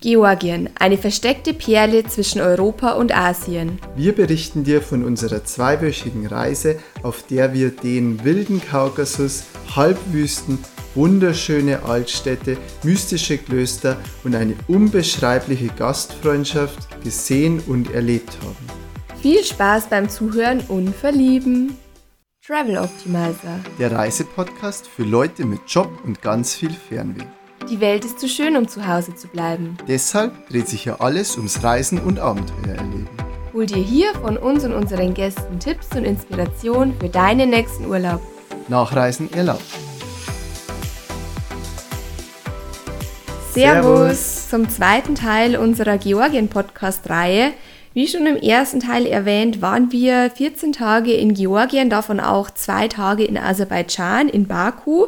Georgien, eine versteckte Perle zwischen Europa und Asien. Wir berichten dir von unserer zweiwöchigen Reise, auf der wir den wilden Kaukasus, Halbwüsten, wunderschöne Altstädte, mystische Klöster und eine unbeschreibliche Gastfreundschaft gesehen und erlebt haben. Viel Spaß beim Zuhören und Verlieben. Travel Optimizer. Der Reisepodcast für Leute mit Job und ganz viel Fernweh. Die Welt ist zu schön, um zu Hause zu bleiben. Deshalb dreht sich ja alles ums Reisen und Abenteuer erleben. Hol dir hier von uns und unseren Gästen Tipps und Inspiration für deinen nächsten Urlaub. Nachreisen erlaubt. Servus zum zweiten Teil unserer Georgien-Podcast-Reihe. Wie schon im ersten Teil erwähnt, waren wir 14 Tage in Georgien, davon auch zwei Tage in Aserbaidschan, in Baku.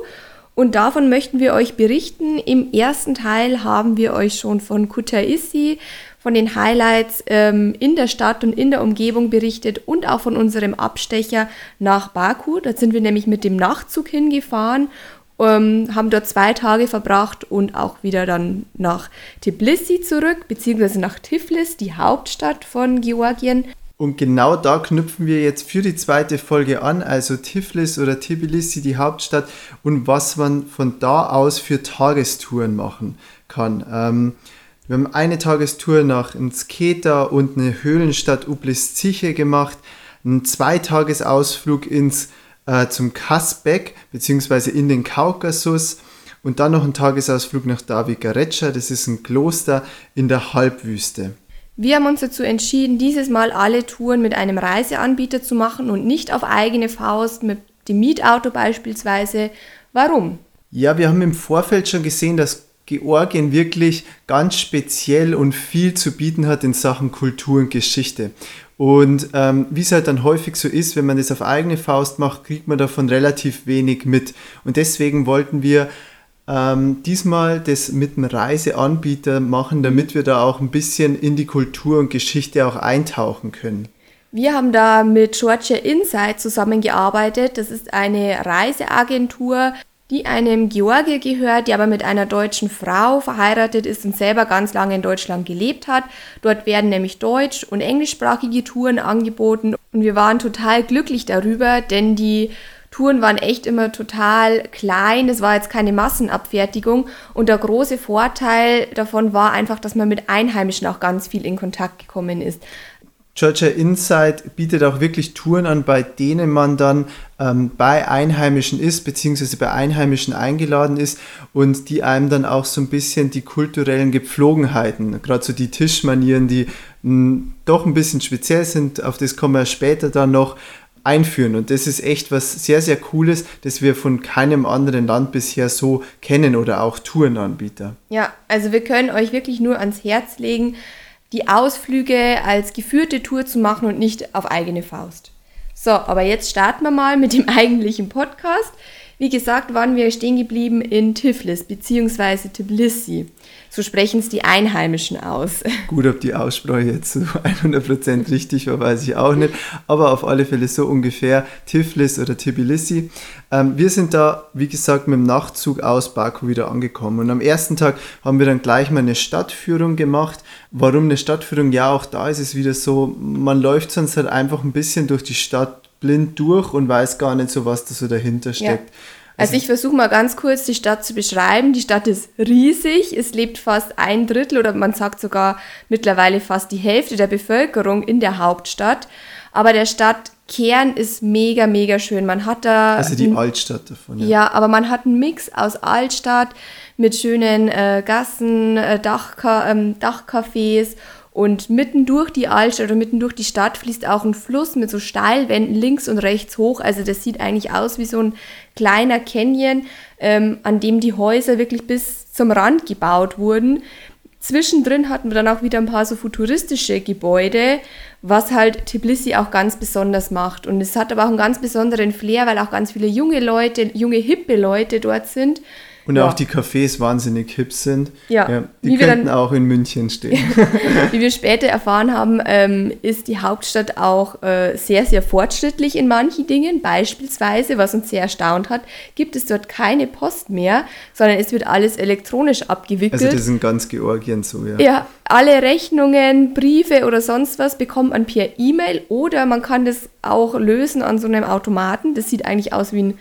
Und davon möchten wir euch berichten. Im ersten Teil haben wir euch schon von Kutaisi, von den Highlights ähm, in der Stadt und in der Umgebung berichtet und auch von unserem Abstecher nach Baku. Da sind wir nämlich mit dem Nachtzug hingefahren, ähm, haben dort zwei Tage verbracht und auch wieder dann nach Tbilisi zurück, beziehungsweise nach Tiflis, die Hauptstadt von Georgien. Und genau da knüpfen wir jetzt für die zweite Folge an, also Tiflis oder Tbilisi, die Hauptstadt, und was man von da aus für Tagestouren machen kann. Ähm, wir haben eine Tagestour nach Sketa und eine Höhlenstadt Ublis-Ziche gemacht, einen Zweitagesausflug ins, äh, zum Kasbek beziehungsweise in den Kaukasus und dann noch einen Tagesausflug nach Davigarecha, das ist ein Kloster in der Halbwüste. Wir haben uns dazu entschieden, dieses Mal alle Touren mit einem Reiseanbieter zu machen und nicht auf eigene Faust mit dem Mietauto beispielsweise. Warum? Ja, wir haben im Vorfeld schon gesehen, dass Georgien wirklich ganz speziell und viel zu bieten hat in Sachen Kultur und Geschichte. Und ähm, wie es halt dann häufig so ist, wenn man das auf eigene Faust macht, kriegt man davon relativ wenig mit. Und deswegen wollten wir ähm, diesmal das mit einem Reiseanbieter machen, damit wir da auch ein bisschen in die Kultur und Geschichte auch eintauchen können. Wir haben da mit Georgia Insight zusammengearbeitet. Das ist eine Reiseagentur, die einem Georgier gehört, die aber mit einer deutschen Frau verheiratet ist und selber ganz lange in Deutschland gelebt hat. Dort werden nämlich deutsch- und englischsprachige Touren angeboten und wir waren total glücklich darüber, denn die Touren waren echt immer total klein, es war jetzt keine Massenabfertigung und der große Vorteil davon war einfach, dass man mit Einheimischen auch ganz viel in Kontakt gekommen ist. Georgia Insight bietet auch wirklich Touren an, bei denen man dann ähm, bei Einheimischen ist, beziehungsweise bei Einheimischen eingeladen ist und die einem dann auch so ein bisschen die kulturellen Gepflogenheiten, gerade so die Tischmanieren, die mh, doch ein bisschen speziell sind, auf das kommen wir später dann noch, einführen. Und das ist echt was sehr, sehr Cooles, das wir von keinem anderen Land bisher so kennen oder auch Tourenanbieter. Ja, also wir können euch wirklich nur ans Herz legen, die Ausflüge als geführte Tour zu machen und nicht auf eigene Faust. So, aber jetzt starten wir mal mit dem eigentlichen Podcast. Wie gesagt, waren wir stehen geblieben in Tiflis bzw. Tbilisi. So sprechen es die Einheimischen aus. Gut, ob die Aussprache jetzt so 100% richtig war, weiß ich auch nicht. Aber auf alle Fälle so ungefähr Tiflis oder Tbilisi. Ähm, wir sind da, wie gesagt, mit dem Nachtzug aus Baku wieder angekommen. Und am ersten Tag haben wir dann gleich mal eine Stadtführung gemacht. Warum eine Stadtführung? Ja, auch da ist es wieder so, man läuft sonst halt einfach ein bisschen durch die Stadt blind durch und weiß gar nicht so, was da so dahinter steckt. Ja. Also ich versuche mal ganz kurz die Stadt zu beschreiben. Die Stadt ist riesig. Es lebt fast ein Drittel oder man sagt sogar mittlerweile fast die Hälfte der Bevölkerung in der Hauptstadt. Aber der Stadtkern ist mega, mega schön. Man hat da. Also die Altstadt davon. Ja. ja, aber man hat einen Mix aus Altstadt mit schönen äh, Gassen, äh, Dachka ähm, Dachcafés und mitten durch die Altstadt oder mitten durch die Stadt fließt auch ein Fluss mit so Steilwänden links und rechts hoch. Also das sieht eigentlich aus wie so ein kleiner Canyon, ähm, an dem die Häuser wirklich bis zum Rand gebaut wurden. Zwischendrin hatten wir dann auch wieder ein paar so futuristische Gebäude, was halt Tbilisi auch ganz besonders macht. Und es hat aber auch einen ganz besonderen Flair, weil auch ganz viele junge Leute, junge hippe Leute dort sind Und Ja. auch die Cafés wahnsinnig hip sind. Ja, die wie wir könnten dann- auch in München stehen. Wie wir später erfahren haben, ähm, ist die Hauptstadt auch äh, sehr, sehr fortschrittlich in manchen Dingen. Beispielsweise, was uns sehr erstaunt hat, gibt es dort keine Post mehr, sondern es wird alles elektronisch abgewickelt. Also das ist in ganz Georgien so, ja. Ja, alle Rechnungen, Briefe oder sonst was bekommt man per E-Mail oder man kann das auch lösen an so einem Automaten. Das sieht eigentlich aus wie ein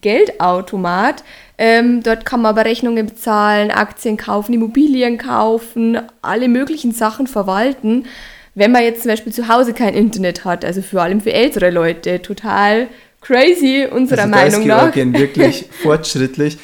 Geldautomat. Ähm, dort kann man aber Rechnungen bezahlen, Aktien kaufen, Immobilien kaufen, alle möglichen Sachen verwalten. Wenn man jetzt zum Beispiel zu Hause kein Internet hat, also vor allem für ältere Leute, total crazy unserer also da ist Meinung nach. Georgien wirklich fortschrittlich.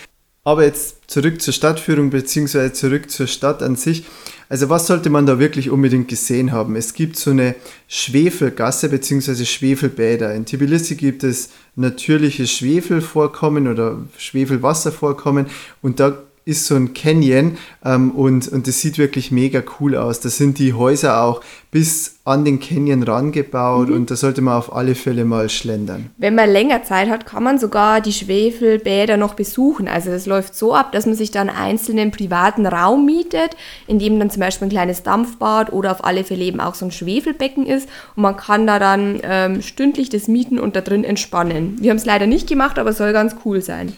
Aber jetzt zurück zur Stadtführung beziehungsweise zurück zur Stadt an sich. Also was sollte man da wirklich unbedingt gesehen haben? Es gibt so eine Schwefelgasse beziehungsweise Schwefelbäder. In Tbilisi gibt es natürliche Schwefelvorkommen oder Schwefelwasservorkommen und da ist so ein Canyon ähm, und, und das sieht wirklich mega cool aus. Da sind die Häuser auch bis an den Canyon rangebaut und da sollte man auf alle Fälle mal schlendern. Wenn man länger Zeit hat, kann man sogar die Schwefelbäder noch besuchen. Also das läuft so ab, dass man sich dann einzelnen privaten Raum mietet, in dem dann zum Beispiel ein kleines Dampfbad oder auf alle Fälle eben auch so ein Schwefelbecken ist. Und man kann da dann ähm, stündlich das mieten und da drin entspannen. Wir haben es leider nicht gemacht, aber soll ganz cool sein.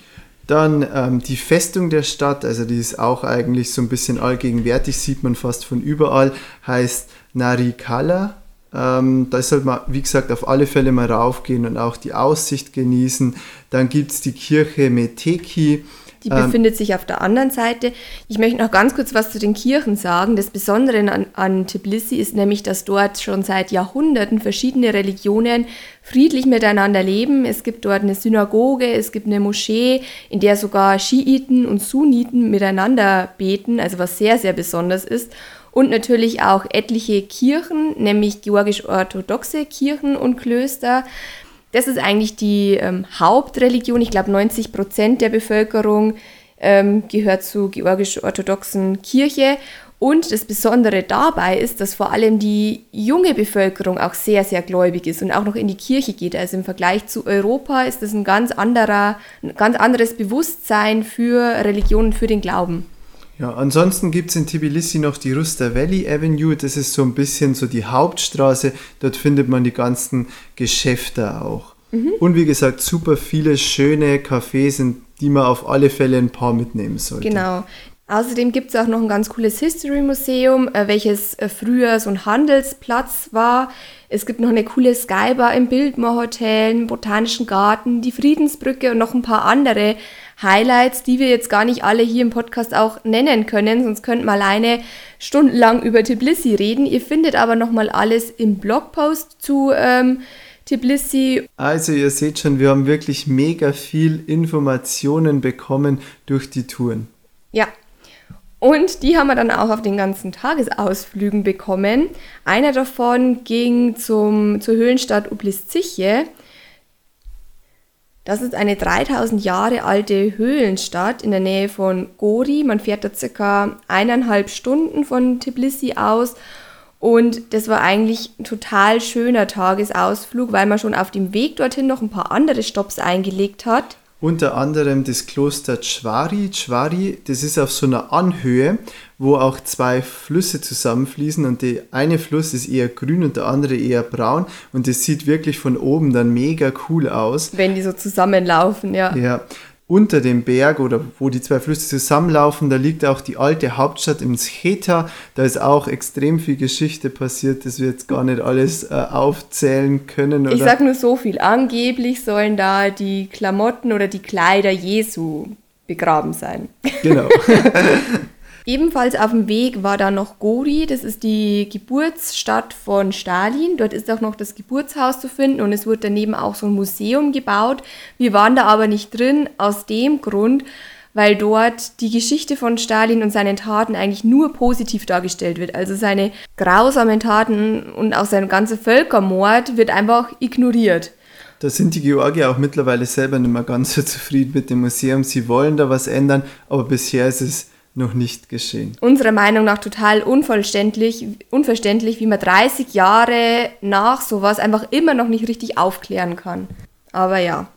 Dann ähm, die Festung der Stadt, also die ist auch eigentlich so ein bisschen allgegenwärtig, sieht man fast von überall, heißt Narikala. Ähm, da sollte man, wie gesagt, auf alle Fälle mal raufgehen und auch die Aussicht genießen. Dann gibt es die Kirche Meteki. Die Ähm, befindet sich auf der anderen Seite. Ich möchte noch ganz kurz was zu den Kirchen sagen. Das Besondere an, an Tbilisi ist nämlich, dass dort schon seit Jahrhunderten verschiedene Religionen friedlich miteinander leben. Es gibt dort eine Synagoge, es gibt eine Moschee, in der sogar Schiiten und Sunniten miteinander beten, also was sehr, sehr besonders ist. Und natürlich auch etliche Kirchen, nämlich georgisch-orthodoxe Kirchen und Klöster. Das ist eigentlich die ähm, Hauptreligion. Ich glaube, 90 Prozent der Bevölkerung ähm, gehört zur georgisch-orthodoxen Kirche. Und das Besondere dabei ist, dass vor allem die junge Bevölkerung auch sehr, sehr gläubig ist und auch noch in die Kirche geht. Also im Vergleich zu Europa ist das ein ganz anderer, ein ganz anderes Bewusstsein für Religion und für den Glauben. Ja, ansonsten gibt es in Tbilisi noch die Rusta Valley Avenue. Das ist so ein bisschen so die Hauptstraße. Dort findet man die ganzen Geschäfte auch. Und wie gesagt, super viele schöne Cafés, in die man auf alle Fälle ein paar mitnehmen sollte. Genau. Außerdem gibt es auch noch ein ganz cooles History Museum, äh, welches äh, früher so ein Handelsplatz war. Es gibt noch eine coole Skybar im Bildmoor Hotel, einen botanischen Garten, die Friedensbrücke und noch ein paar andere Highlights, die wir jetzt gar nicht alle hier im Podcast auch nennen können, sonst könnten wir alleine stundenlang über Tbilisi reden. Ihr findet aber nochmal alles im Blogpost zu ähm, Tbilisi Also ihr seht schon, wir haben wirklich mega viel Informationen bekommen durch die Touren. Ja. Und die haben wir dann auch auf den ganzen Tagesausflügen bekommen. Einer davon ging zum, zur Höhlenstadt Ublisziche. Das ist eine 3000 Jahre alte Höhlenstadt in der Nähe von Gori. Man fährt da circa eineinhalb Stunden von Tbilisi aus. Und das war eigentlich ein total schöner Tagesausflug, weil man schon auf dem Weg dorthin noch ein paar andere Stops eingelegt hat. Unter anderem das Kloster Chwari. Chwari, das ist auf so einer Anhöhe, wo auch zwei Flüsse zusammenfließen und der eine Fluss ist eher grün und der andere eher braun und das sieht wirklich von oben dann mega cool aus. Wenn die so zusammenlaufen, ja. Ja, unter dem Berg oder wo die zwei Flüsse zusammenlaufen, da liegt auch die alte Hauptstadt im Scheta. Da ist auch extrem viel Geschichte passiert, das wir jetzt gar nicht alles äh, aufzählen können. Oder? Ich sag nur so viel. Angeblich sollen da die Klamotten oder die Kleider Jesu begraben sein. genau. Ebenfalls auf dem Weg war da noch Gori, das ist die Geburtsstadt von Stalin. Dort ist auch noch das Geburtshaus zu finden und es wurde daneben auch so ein Museum gebaut. Wir waren da aber nicht drin, aus dem Grund, weil dort die Geschichte von Stalin und seinen Taten eigentlich nur positiv dargestellt wird. Also seine grausamen Taten und auch sein ganzer Völkermord wird einfach ignoriert. Da sind die Georgier auch mittlerweile selber nicht mehr ganz so zufrieden mit dem Museum. Sie wollen da was ändern, aber bisher ist es noch nicht geschehen. Unserer Meinung nach total unverständlich, unverständlich, wie man 30 Jahre nach sowas einfach immer noch nicht richtig aufklären kann. Aber ja,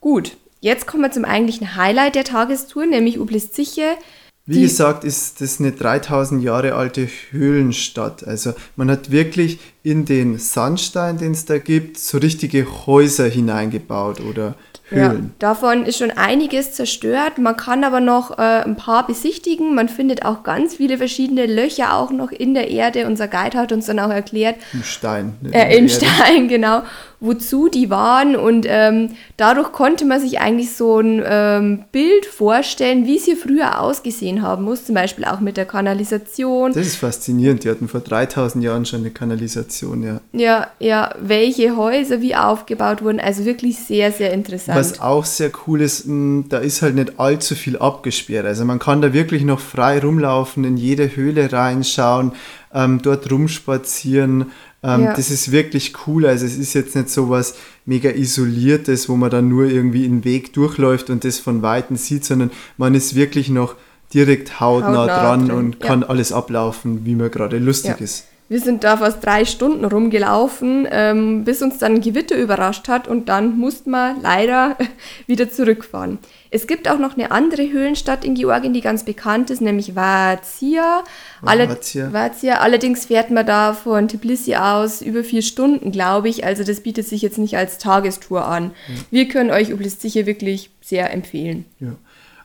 gut. Jetzt kommen wir zum eigentlichen Highlight der Tagestour, nämlich Ublizziche. Wie gesagt, ist das eine 3000 Jahre alte Höhlenstadt. Also man hat wirklich in den Sandstein, den es da gibt, so richtige Häuser hineingebaut oder Höhlen. Ja, davon ist schon einiges zerstört. Man kann aber noch äh, ein paar besichtigen. Man findet auch ganz viele verschiedene Löcher auch noch in der Erde. Unser Guide hat uns dann auch erklärt. Im Stein. Ne, äh, Im Stein, genau wozu die waren und ähm, dadurch konnte man sich eigentlich so ein ähm, Bild vorstellen, wie sie früher ausgesehen haben muss, zum Beispiel auch mit der Kanalisation. Das ist faszinierend, die hatten vor 3000 Jahren schon eine Kanalisation, ja. Ja, ja, welche Häuser wie aufgebaut wurden, also wirklich sehr, sehr interessant. Was auch sehr cool ist, hm, da ist halt nicht allzu viel abgesperrt, also man kann da wirklich noch frei rumlaufen, in jede Höhle reinschauen, ähm, dort rumspazieren, ähm, ja. Das ist wirklich cool. Also es ist jetzt nicht so was mega isoliertes, wo man dann nur irgendwie einen Weg durchläuft und das von Weitem sieht, sondern man ist wirklich noch direkt hautnah, hautnah dran drin. und kann ja. alles ablaufen, wie man gerade lustig ja. ist. Wir sind da fast drei Stunden rumgelaufen, ähm, bis uns dann ein Gewitter überrascht hat und dann mussten wir leider wieder zurückfahren. Es gibt auch noch eine andere Höhlenstadt in Georgien, die ganz bekannt ist, nämlich Vazia. Alle, Vazia. Allerdings fährt man da von Tbilisi aus über vier Stunden, glaube ich. Also das bietet sich jetzt nicht als Tagestour an. Ja. Wir können euch sicher wirklich sehr empfehlen. Ja.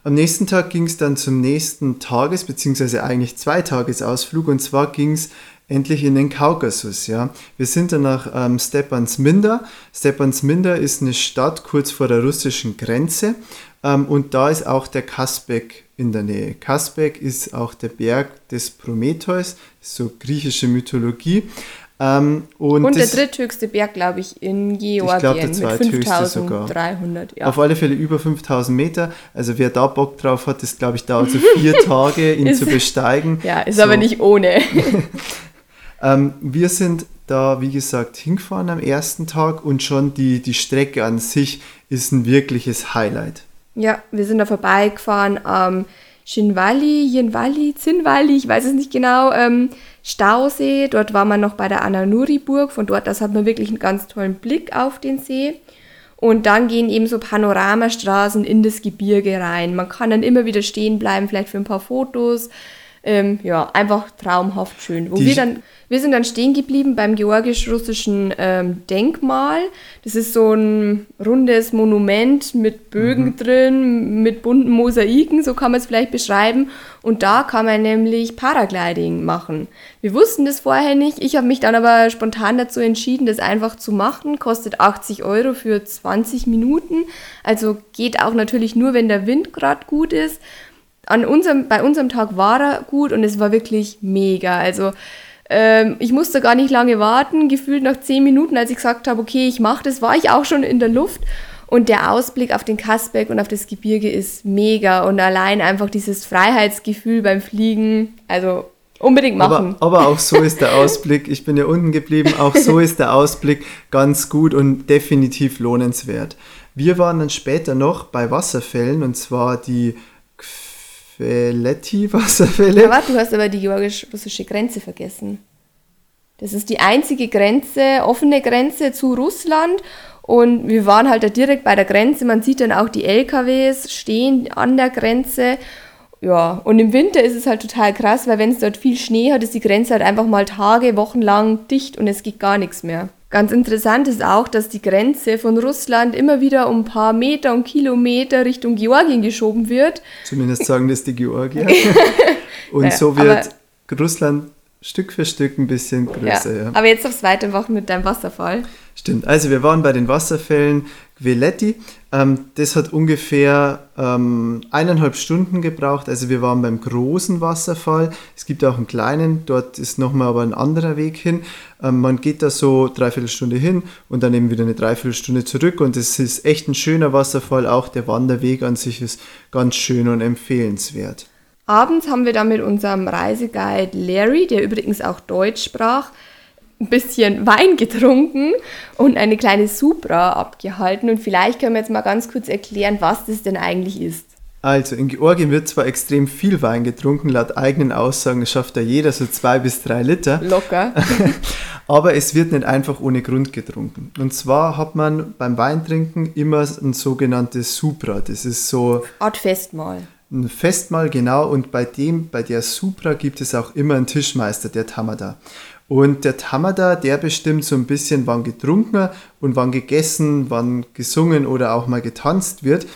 Am nächsten Tag ging es dann zum nächsten Tages- bzw. eigentlich Zweitagesausflug und zwar ging es endlich in den Kaukasus. Ja. Wir sind dann nach ähm, Stepansminda. Stepansminda ist eine Stadt kurz vor der russischen Grenze ähm, und da ist auch der Kaspek in der Nähe. Kaspek ist auch der Berg des Prometheus, so griechische Mythologie. Ähm, und, und der dritthöchste Berg, glaube ich, in Georgien. Ich der zweithöchste sogar. Ja. Auf alle Fälle über 5000 Meter. Also wer da Bock drauf hat, das glaube ich dauert so vier Tage, ihn ist, zu besteigen. Ja, ist so. aber nicht ohne. Ähm, wir sind da, wie gesagt, hingefahren am ersten Tag und schon die, die Strecke an sich ist ein wirkliches Highlight. Ja, wir sind da vorbeigefahren am Shinwali, Jinwali, Zinwali, ich weiß es nicht genau, ähm, Stausee. Dort war man noch bei der Ananuri-Burg. Von dort aus hat man wirklich einen ganz tollen Blick auf den See. Und dann gehen eben so Panoramastraßen in das Gebirge rein. Man kann dann immer wieder stehen bleiben, vielleicht für ein paar Fotos. Ähm, ja, einfach traumhaft schön. Wo Die wir dann wir sind dann stehen geblieben beim georgisch-russischen ähm, Denkmal. Das ist so ein rundes Monument mit Bögen mhm. drin, mit bunten Mosaiken, so kann man es vielleicht beschreiben. Und da kann man nämlich Paragliding machen. Wir wussten das vorher nicht. Ich habe mich dann aber spontan dazu entschieden, das einfach zu machen. Kostet 80 Euro für 20 Minuten. Also geht auch natürlich nur, wenn der Wind gerade gut ist. An unserem, bei unserem Tag war er gut und es war wirklich mega. Also ähm, ich musste gar nicht lange warten. Gefühlt nach zehn Minuten, als ich gesagt habe, okay, ich mache das, war ich auch schon in der Luft. Und der Ausblick auf den Kasberg und auf das Gebirge ist mega. Und allein einfach dieses Freiheitsgefühl beim Fliegen, also unbedingt machen. Aber, aber auch so ist der Ausblick, ich bin ja unten geblieben, auch so ist der Ausblick ganz gut und definitiv lohnenswert. Wir waren dann später noch bei Wasserfällen und zwar die Veleti-Wasserfälle. Aber du hast aber die georgisch-russische Grenze vergessen. Das ist die einzige Grenze, offene Grenze zu Russland. Und wir waren halt da direkt bei der Grenze. Man sieht dann auch die LKWs stehen an der Grenze. Ja, und im Winter ist es halt total krass, weil wenn es dort viel Schnee hat, ist die Grenze halt einfach mal Tage, Wochen lang dicht und es geht gar nichts mehr. Ganz interessant ist auch, dass die Grenze von Russland immer wieder um ein paar Meter und Kilometer Richtung Georgien geschoben wird. Zumindest sagen das die Georgier. und naja, so wird Russland Stück für Stück ein bisschen größer. Ja. Ja. Aber jetzt aufs Weitermachen mit deinem Wasserfall. Stimmt. Also wir waren bei den Wasserfällen Veletti. Ähm, das hat ungefähr ähm, eineinhalb Stunden gebraucht. Also wir waren beim großen Wasserfall. Es gibt auch einen kleinen, dort ist nochmal aber ein anderer Weg hin. Ähm, man geht da so dreiviertel Stunde hin und dann eben wieder eine Dreiviertelstunde zurück. Und es ist echt ein schöner Wasserfall. Auch der Wanderweg an sich ist ganz schön und empfehlenswert. Abends haben wir dann mit unserem Reiseguide Larry, der übrigens auch Deutsch sprach, ein bisschen Wein getrunken und eine kleine Supra abgehalten. Und vielleicht können wir jetzt mal ganz kurz erklären, was das denn eigentlich ist. Also, in Georgien wird zwar extrem viel Wein getrunken, laut eigenen Aussagen schafft da jeder so zwei bis drei Liter. Locker. Aber es wird nicht einfach ohne Grund getrunken. Und zwar hat man beim Weintrinken immer ein sogenanntes Supra. Das ist so. Art Festmahl. Ein Festmahl, genau. Und bei dem, bei der Supra gibt es auch immer einen Tischmeister, der Tamada. Und der Tamada, der bestimmt so ein bisschen, wann getrunken und wann gegessen, wann gesungen oder auch mal getanzt wird.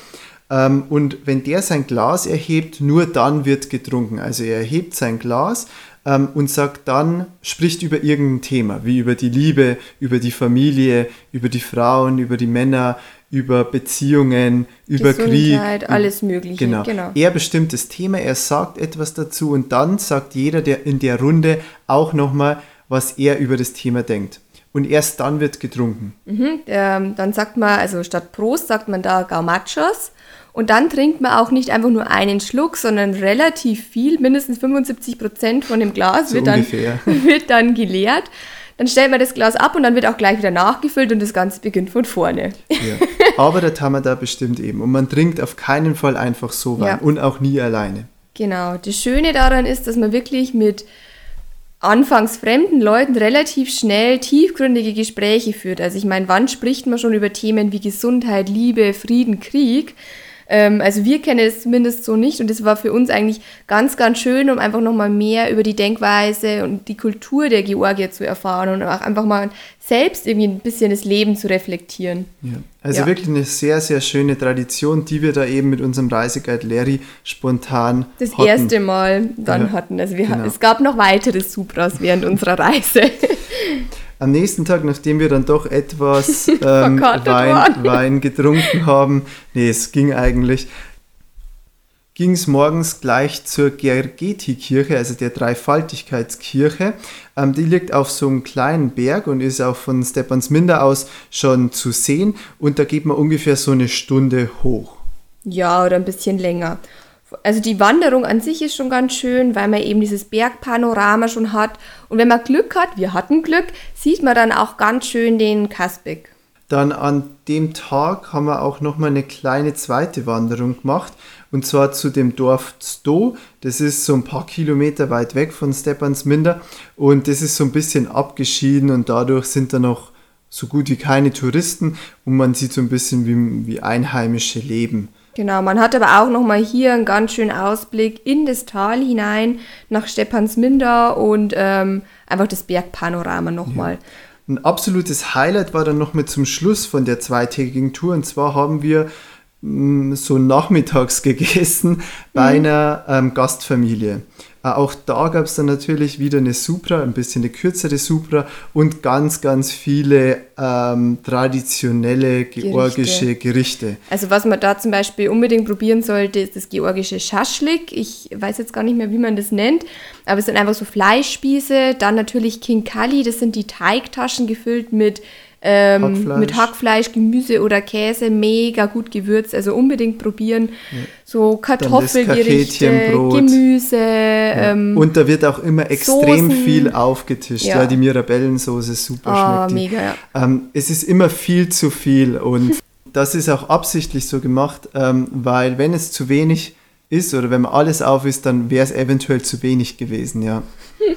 Ähm, und wenn der sein Glas erhebt, nur dann wird getrunken. Also er erhebt sein Glas ähm, und sagt dann, spricht über irgendein Thema, wie über die Liebe, über die Familie, über die Frauen, über die Männer, über Beziehungen, über Gesundheit, Krieg. alles Mögliche. Genau. genau. Er bestimmt das Thema, er sagt etwas dazu und dann sagt jeder der in der Runde auch nochmal, was er über das Thema denkt. Und erst dann wird getrunken. Mhm, ähm, dann sagt man, also statt Prost sagt man da Gaumachos. Und dann trinkt man auch nicht einfach nur einen Schluck, sondern relativ viel, mindestens 75 Prozent von dem Glas So wird, dann, wird dann geleert. Dann stellt man das Glas ab und dann wird auch gleich wieder nachgefüllt und das Ganze beginnt von vorne. Ja. Aber der Tamada bestimmt eben. Und man trinkt auf keinen Fall einfach so Wein Ja. und auch nie alleine. Genau. Das Schöne daran ist, dass man wirklich mit anfangs fremden Leuten relativ schnell tiefgründige Gespräche führt. Also ich meine, wann spricht man schon über Themen wie Gesundheit, Liebe, Frieden, Krieg? Ähm, also wir kennen es zumindest so nicht und das war für uns eigentlich ganz, ganz schön, um einfach nochmal mehr über die Denkweise und die Kultur der Georgier zu erfahren und auch einfach mal selbst irgendwie ein bisschen das Leben zu reflektieren. Ja. Also Ja. wirklich eine sehr, sehr schöne Tradition, die wir da eben mit unserem Reiseguide Larry spontan Das hatten. erste Mal dann Ja, hatten. Also wir, genau. es gab noch weitere Supras während unserer Reise. Am nächsten Tag, nachdem wir dann doch etwas ähm, Verkatert Wein. Wein getrunken haben, nee, es ging eigentlich, ging es morgens gleich zur Gergeti-Kirche, also der Dreifaltigkeitskirche. Ähm, die liegt auf so einem kleinen Berg und ist auch von Stepansminder aus schon zu sehen. Und da geht man ungefähr so eine Stunde hoch. Ja, oder ein bisschen länger. Also die Wanderung an sich ist schon ganz schön, weil man eben dieses Bergpanorama schon hat. Und wenn man Glück hat, wir hatten Glück, sieht man dann auch ganz schön den Kaspik. Dann an dem Tag haben wir auch nochmal eine kleine zweite Wanderung gemacht. Und zwar zu dem Dorf Sto. Das ist so ein paar Kilometer weit weg von Stepansminder. Und das ist so ein bisschen abgeschieden und dadurch sind da noch so gut wie keine Touristen. Und man sieht so ein bisschen, wie, wie Einheimische leben. Genau, man hat aber auch nochmal hier einen ganz schönen Ausblick in das Tal hinein, nach Stepansminder und ähm, einfach das Bergpanorama nochmal. Ein absolutes Highlight war dann noch mit zum Schluss von der zweitägigen Tour. Und zwar haben wir mh, so nachmittags gegessen bei einer ähm, Gastfamilie. Äh, auch da gab es dann natürlich wieder eine Supra, ein bisschen eine kürzere Supra und ganz, ganz viele ähm, traditionelle georgische Gerichte. Also was man da zum Beispiel unbedingt probieren sollte, ist das georgische Schaschlik. Ich weiß jetzt gar nicht mehr, wie man das nennt, aber es sind einfach so Fleischspieße. Dann natürlich Kinkali, das sind die Teigtaschen gefüllt mit ähm, Hackfleisch. mit Hackfleisch, Gemüse oder Käse, mega gut gewürzt. Also unbedingt probieren. So Kartoffelgerichte. Gemüse. Ähm, und da wird auch immer extrem Soßen. viel aufgetischt. Ja, Ja. die Mirabellensoße super Ah, schmeckt. mega, ja. Ähm, es ist immer viel zu viel und das ist auch absichtlich so gemacht, ähm, weil wenn es zu wenig ist oder wenn man alles auf ist, dann wäre es eventuell zu wenig gewesen, ja.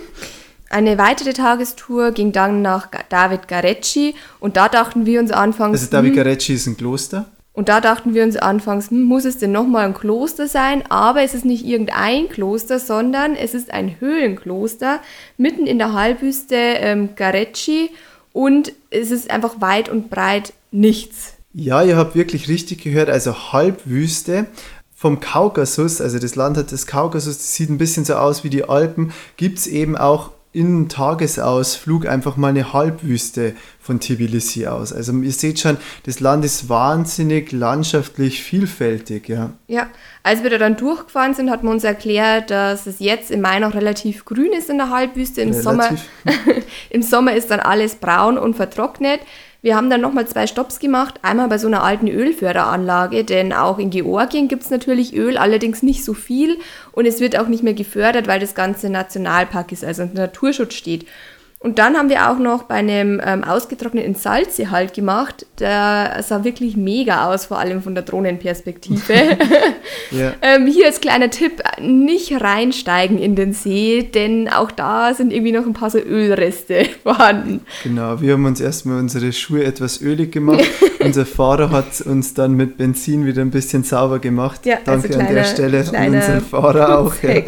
Eine weitere Tagestour ging dann nach David Garecci und da dachten wir uns anfangs, Also David hm, Garecci ist ein Kloster. Und da dachten wir uns anfangs, hm, muss es denn nochmal ein Kloster sein? Aber es ist nicht irgendein Kloster, sondern es ist ein Höhlenkloster mitten in der Halbwüste ähm, Garecci und es ist einfach weit und breit nichts. Ja, ihr habt wirklich richtig gehört, also Halbwüste. Vom Kaukasus, also das Land hat das Kaukasus, das sieht ein bisschen so aus wie die Alpen, gibt es eben auch in Tagesausflug einfach mal eine Halbwüste von Tbilisi aus. Also ihr seht schon, das Land ist wahnsinnig landschaftlich vielfältig, ja. Ja, als wir da dann durchgefahren sind, hat man uns erklärt, dass es jetzt im Mai noch relativ grün ist in der Halbwüste. Im, Sommer, Relativ. Im Sommer ist dann alles braun und vertrocknet. Wir haben dann nochmal zwei Stopps gemacht. Einmal bei so einer alten Ölförderanlage, denn auch in Georgien gibt es natürlich Öl, allerdings nicht so viel. Und es wird auch nicht mehr gefördert, weil das Ganze Nationalpark ist, also unter Naturschutz steht. Und dann haben wir auch noch bei einem ähm, ausgetrockneten Salze halt gemacht. Der sah wirklich mega aus, vor allem von der Drohnenperspektive. ja. ähm, hier als kleiner Tipp, nicht reinsteigen in den See, denn auch da sind irgendwie noch ein paar so Ölreste vorhanden. Genau, wir haben uns erstmal unsere Schuhe etwas ölig gemacht. Unser Fahrer hat uns dann mit Benzin wieder ein bisschen sauber gemacht. Ja, Danke also kleiner, an der Stelle an unseren Fahrer auch. Ja.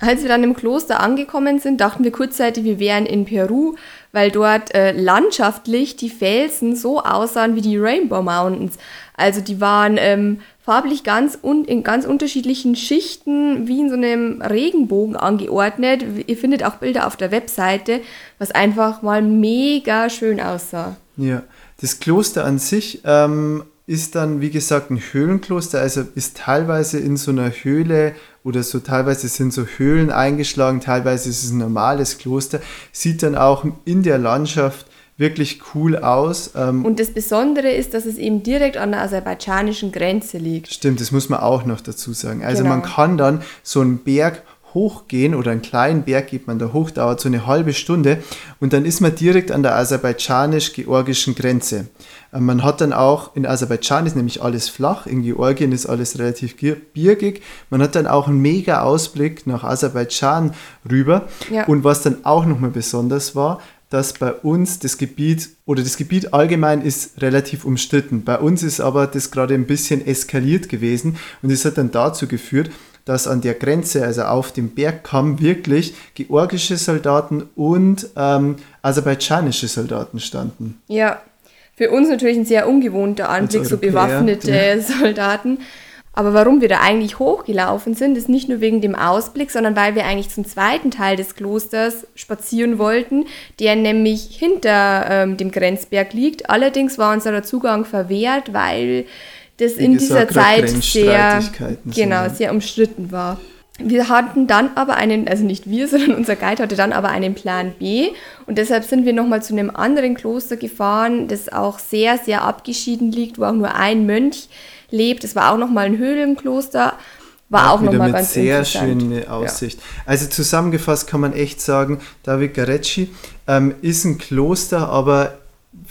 Als wir dann im Kloster angekommen sind, dachten wir kurzzeitig, wir wären in Peru, weil dort äh, landschaftlich die Felsen so aussahen wie die Rainbow Mountains. Also die waren ähm, farblich ganz un in ganz unterschiedlichen Schichten, wie in so einem Regenbogen angeordnet. Ihr findet auch Bilder auf der Webseite, was einfach mal mega schön aussah. Ja, das Kloster an sich ähm, ist dann, wie gesagt, ein Höhlenkloster, also ist teilweise in so einer Höhle oder so teilweise sind so Höhlen eingeschlagen, teilweise ist es ein normales Kloster, sieht dann auch in der Landschaft wirklich cool aus. Ähm, Und das Besondere ist, dass es eben direkt an der aserbaidschanischen Grenze liegt. Stimmt, das muss man auch noch dazu sagen. Also genau. man kann dann so einen Berg hochgehen oder einen kleinen Berg geht man da hoch, dauert so eine halbe Stunde und dann ist man direkt an der aserbaidschanisch-georgischen Grenze. Äh, man hat dann auch, in Aserbaidschan ist nämlich alles flach, in Georgien ist alles relativ birgig. Man hat dann auch einen mega Ausblick nach Aserbaidschan rüber. Ja. Und was dann auch nochmal besonders war, dass bei uns das Gebiet oder das Gebiet allgemein ist relativ umstritten. Bei uns ist aber das gerade ein bisschen eskaliert gewesen und es hat dann dazu geführt, dass an der Grenze, also auf dem Bergkamm, wirklich georgische Soldaten und ähm, aserbaidschanische Soldaten standen. Ja, für uns natürlich ein sehr ungewohnter Anblick, so bewaffnete ja. Soldaten. Aber warum wir da eigentlich hochgelaufen sind, ist nicht nur wegen dem Ausblick, sondern weil wir eigentlich zum zweiten Teil des Klosters spazieren wollten, der nämlich hinter ähm, dem Grenzberg liegt. Allerdings war unser Zugang verwehrt, weil das Wie in gesagt, dieser Zeit sehr, genau, sehr umstritten war. Wir hatten dann aber einen, also nicht wir, sondern unser Guide hatte dann aber einen Plan B und deshalb sind wir nochmal zu einem anderen Kloster gefahren, das auch sehr, sehr abgeschieden liegt, wo auch nur ein Mönch lebt. Es war auch nochmal ein Höhlenkloster, war auch, auch nochmal ganz sehr schöne Aussicht. Ja. Also zusammengefasst kann man echt sagen, David Garecci ähm, ist ein Kloster, aber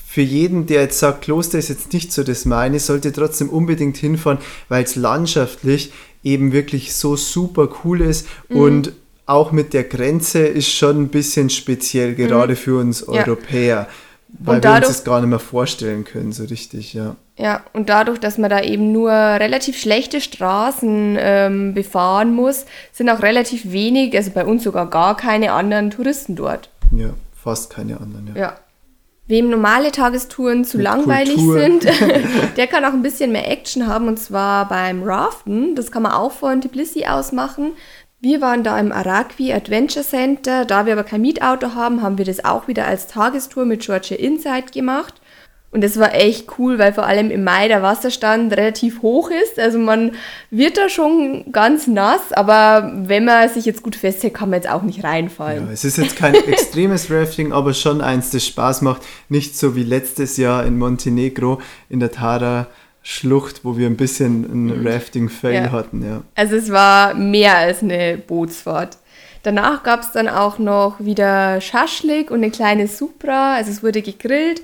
für jeden, der jetzt sagt, Kloster ist jetzt nicht so das meine, sollte trotzdem unbedingt hinfahren, weil es landschaftlich eben wirklich so super cool ist mhm. und auch mit der Grenze ist schon ein bisschen speziell, gerade mhm. für uns Europäer, weil und dadurch, wir uns das gar nicht mehr vorstellen können, so richtig, ja. Ja, und dadurch, dass man da eben nur relativ schlechte Straßen ähm, befahren muss, sind auch relativ wenig, also bei uns sogar gar keine anderen Touristen dort. Ja, fast keine anderen, ja. ja. Wem normale Tagestouren zu Mit langweilig Kultur. sind, der kann auch ein bisschen mehr Action haben und zwar beim Raften. Das kann man auch von Tbilisi aus machen. Wir waren da im Arakwi Adventure Center. Da wir aber kein Mietauto haben, haben wir das auch wieder als Tagestour mit Georgia Insight gemacht. Und das war echt cool, weil vor allem im Mai der Wasserstand relativ hoch ist. Also man wird da schon ganz nass, aber wenn man sich jetzt gut festhält, kann man jetzt auch nicht reinfallen. Ja, es ist jetzt kein extremes Rafting, aber schon eins, das Spaß macht. Nicht so wie letztes Jahr in Montenegro in der Tara. Schlucht, wo wir ein bisschen ein mhm. Rafting-Fail ja. hatten, ja. Also es war mehr als eine Bootsfahrt. Danach gab es dann auch noch wieder Schaschlik und eine kleine Supra, also es wurde gegrillt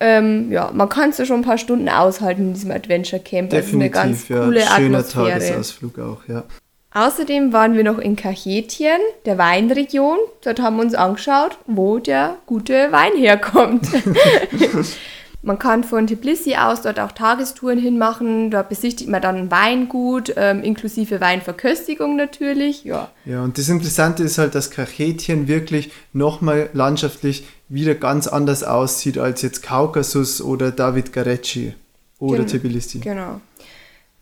ähm, ja, man kann es ja schon ein paar Stunden aushalten in diesem Adventure Camp. Definitiv, also eine ganz ja. coole Schöner Atmosphäre. Tagesausflug auch, ja. Außerdem waren wir noch in Kachetien, der Weinregion. Dort haben wir uns angeschaut, wo der gute Wein herkommt. Man kann von Tbilisi aus dort auch Tagestouren hinmachen. Dort besichtigt man dann ein Weingut, ähm, inklusive Weinverköstigung natürlich. Ja. ja, und das Interessante ist halt, dass Kachetien wirklich nochmal landschaftlich wieder ganz anders aussieht als jetzt Kaukasus oder David Garecci oder genau, Tbilisi. Genau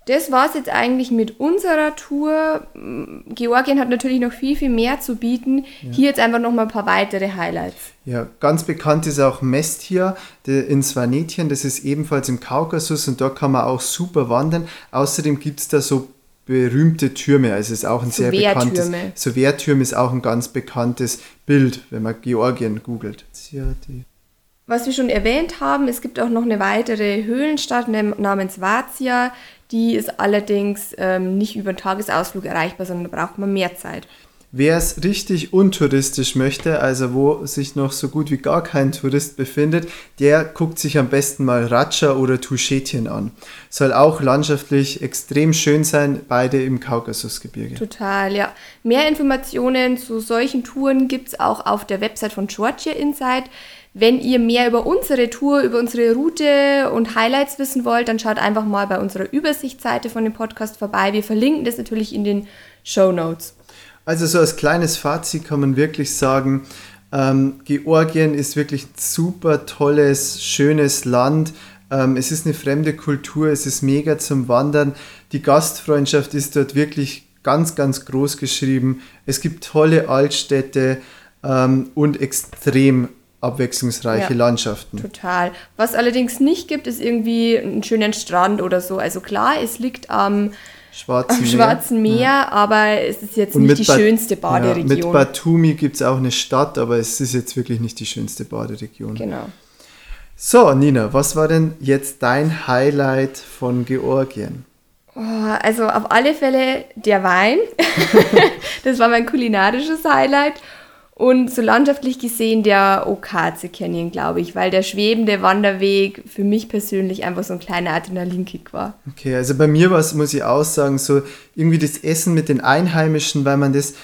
das war es jetzt eigentlich mit unserer Tour. Georgien hat natürlich noch viel, viel mehr zu bieten. Ja. Hier jetzt einfach noch mal ein paar weitere Highlights. Ja, ganz bekannt ist auch Mestia in Svanetien. Das ist ebenfalls im Kaukasus und dort kann man auch super wandern. Außerdem gibt es da so berühmte Türme. Also es ist auch ein sehr bekanntes. So Wehrtürme ist auch ein ganz bekanntes Bild, wenn man Georgien googelt. Was wir schon erwähnt haben, es gibt auch noch eine weitere Höhlenstadt namens Vazia. Die ist allerdings ähm, nicht über einen Tagesausflug erreichbar, sondern da braucht man mehr Zeit. Wer es richtig untouristisch möchte, also wo sich noch so gut wie gar kein Tourist befindet, der guckt sich am besten mal Ratscha oder Tuschetien an. Soll auch landschaftlich extrem schön sein, beide im Kaukasusgebirge. Total, ja. Mehr Informationen zu solchen Touren gibt es auch auf der Website von Georgia Insight. Wenn ihr mehr über unsere Tour, über unsere Route und Highlights wissen wollt, dann schaut einfach mal bei unserer Übersichtsseite von dem Podcast vorbei. Wir verlinken das natürlich in den Show Notes. Also so als kleines Fazit kann man wirklich sagen, ähm, Georgien ist wirklich ein super tolles, schönes Land. Ähm, es ist eine fremde Kultur, es ist mega zum Wandern. Die Gastfreundschaft ist dort wirklich ganz, ganz groß geschrieben. Es gibt tolle Altstädte ähm, und extrem abwechslungsreiche ja, Landschaften. Total. Was allerdings nicht gibt, ist irgendwie einen schönen Strand oder so. Also klar, es liegt am Schwarzen am Meer. Schwarzen Meer, ja. aber es ist jetzt und nicht die ba schönste Baderegion. Ja, mit Batumi gibt es auch eine Stadt, aber es ist jetzt wirklich nicht die schönste Baderegion. Genau. So, Nina, was war denn jetzt dein Highlight von Georgien? Oh, also auf alle Fälle der Wein. das war mein kulinarisches Highlight. Und so landschaftlich gesehen der Okaze Canyon, glaube ich, weil der schwebende Wanderweg für mich persönlich einfach so ein kleiner Adrenalinkick war. Okay, also bei mir war es, muss ich auch sagen, so irgendwie das Essen mit den Einheimischen, weil man das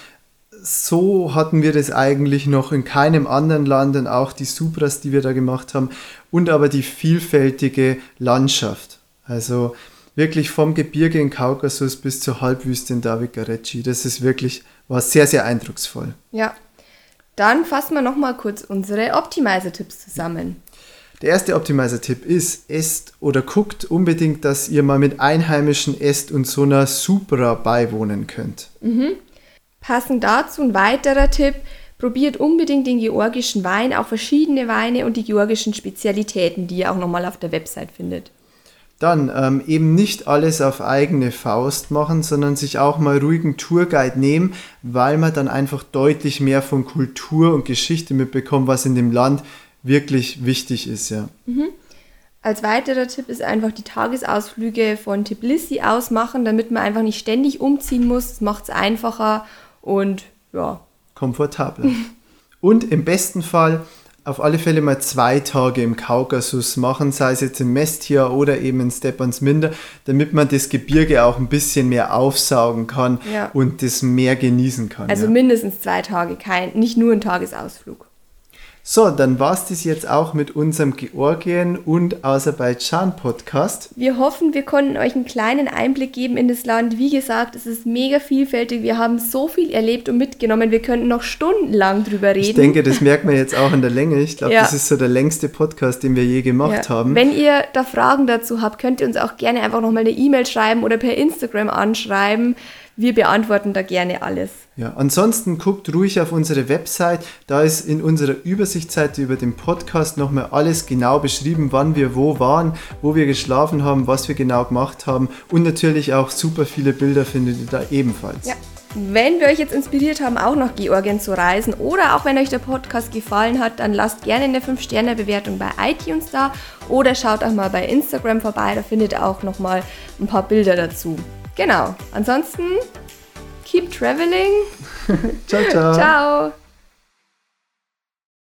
so hatten wir das eigentlich noch in keinem anderen Land und auch die Supras, die wir da gemacht haben und aber die vielfältige Landschaft. Also wirklich vom Gebirge in Kaukasus bis zur Halbwüste in David Garecci. Das ist wirklich, war sehr, sehr eindrucksvoll. Ja, dann fassen wir nochmal kurz unsere Optimizer-Tipps zusammen. Der erste Optimizer-Tipp ist, esst oder guckt unbedingt, dass ihr mal mit Einheimischen esst und so einer Supra beiwohnen könnt. Mhm. Passend dazu ein weiterer Tipp, probiert unbedingt den georgischen Wein, auch verschiedene Weine und die georgischen Spezialitäten, die ihr auch nochmal auf der Website findet. Dann ähm, eben nicht alles auf eigene Faust machen, sondern sich auch mal ruhigen Tourguide nehmen, weil man dann einfach deutlich mehr von Kultur und Geschichte mitbekommt, was in dem Land wirklich wichtig ist, ja. Mhm. Als weiterer Tipp ist einfach die Tagesausflüge von Tbilisi aus machen, damit man einfach nicht ständig umziehen muss. Das macht es einfacher und ja. Komfortabler. und im besten Fall auf alle Fälle mal zwei Tage im Kaukasus machen, sei es jetzt in Mestia oder eben in Stepansminder, damit man das Gebirge auch ein bisschen mehr aufsaugen kann ja. und das mehr genießen kann. Also ja. mindestens zwei Tage, kein, nicht nur ein Tagesausflug. So, dann war es das jetzt auch mit unserem Georgien- und Aserbaidschan-Podcast. Wir hoffen, wir konnten euch einen kleinen Einblick geben in das Land. Wie gesagt, es ist mega vielfältig. Wir haben so viel erlebt und mitgenommen. Wir könnten noch stundenlang drüber reden. Ich denke, das merkt man jetzt auch in der Länge. Ich glaube, ja. das ist so der längste Podcast, den wir je gemacht ja. haben. Wenn ihr da Fragen dazu habt, könnt ihr uns auch gerne einfach nochmal eine E-Mail schreiben oder per Instagram anschreiben wir beantworten da gerne alles. Ja, ansonsten guckt ruhig auf unsere Website. Da ist in unserer Übersichtsseite über den Podcast nochmal alles genau beschrieben, wann wir wo waren, wo wir geschlafen haben, was wir genau gemacht haben und natürlich auch super viele Bilder findet ihr da ebenfalls. Ja. Wenn wir euch jetzt inspiriert haben, auch nach Georgien zu reisen oder auch wenn euch der Podcast gefallen hat, dann lasst gerne eine 5-Sterne-Bewertung bei iTunes da oder schaut auch mal bei Instagram vorbei, da findet ihr auch nochmal ein paar Bilder dazu. Genau. Ansonsten, keep traveling. ciao, ciao. ciao.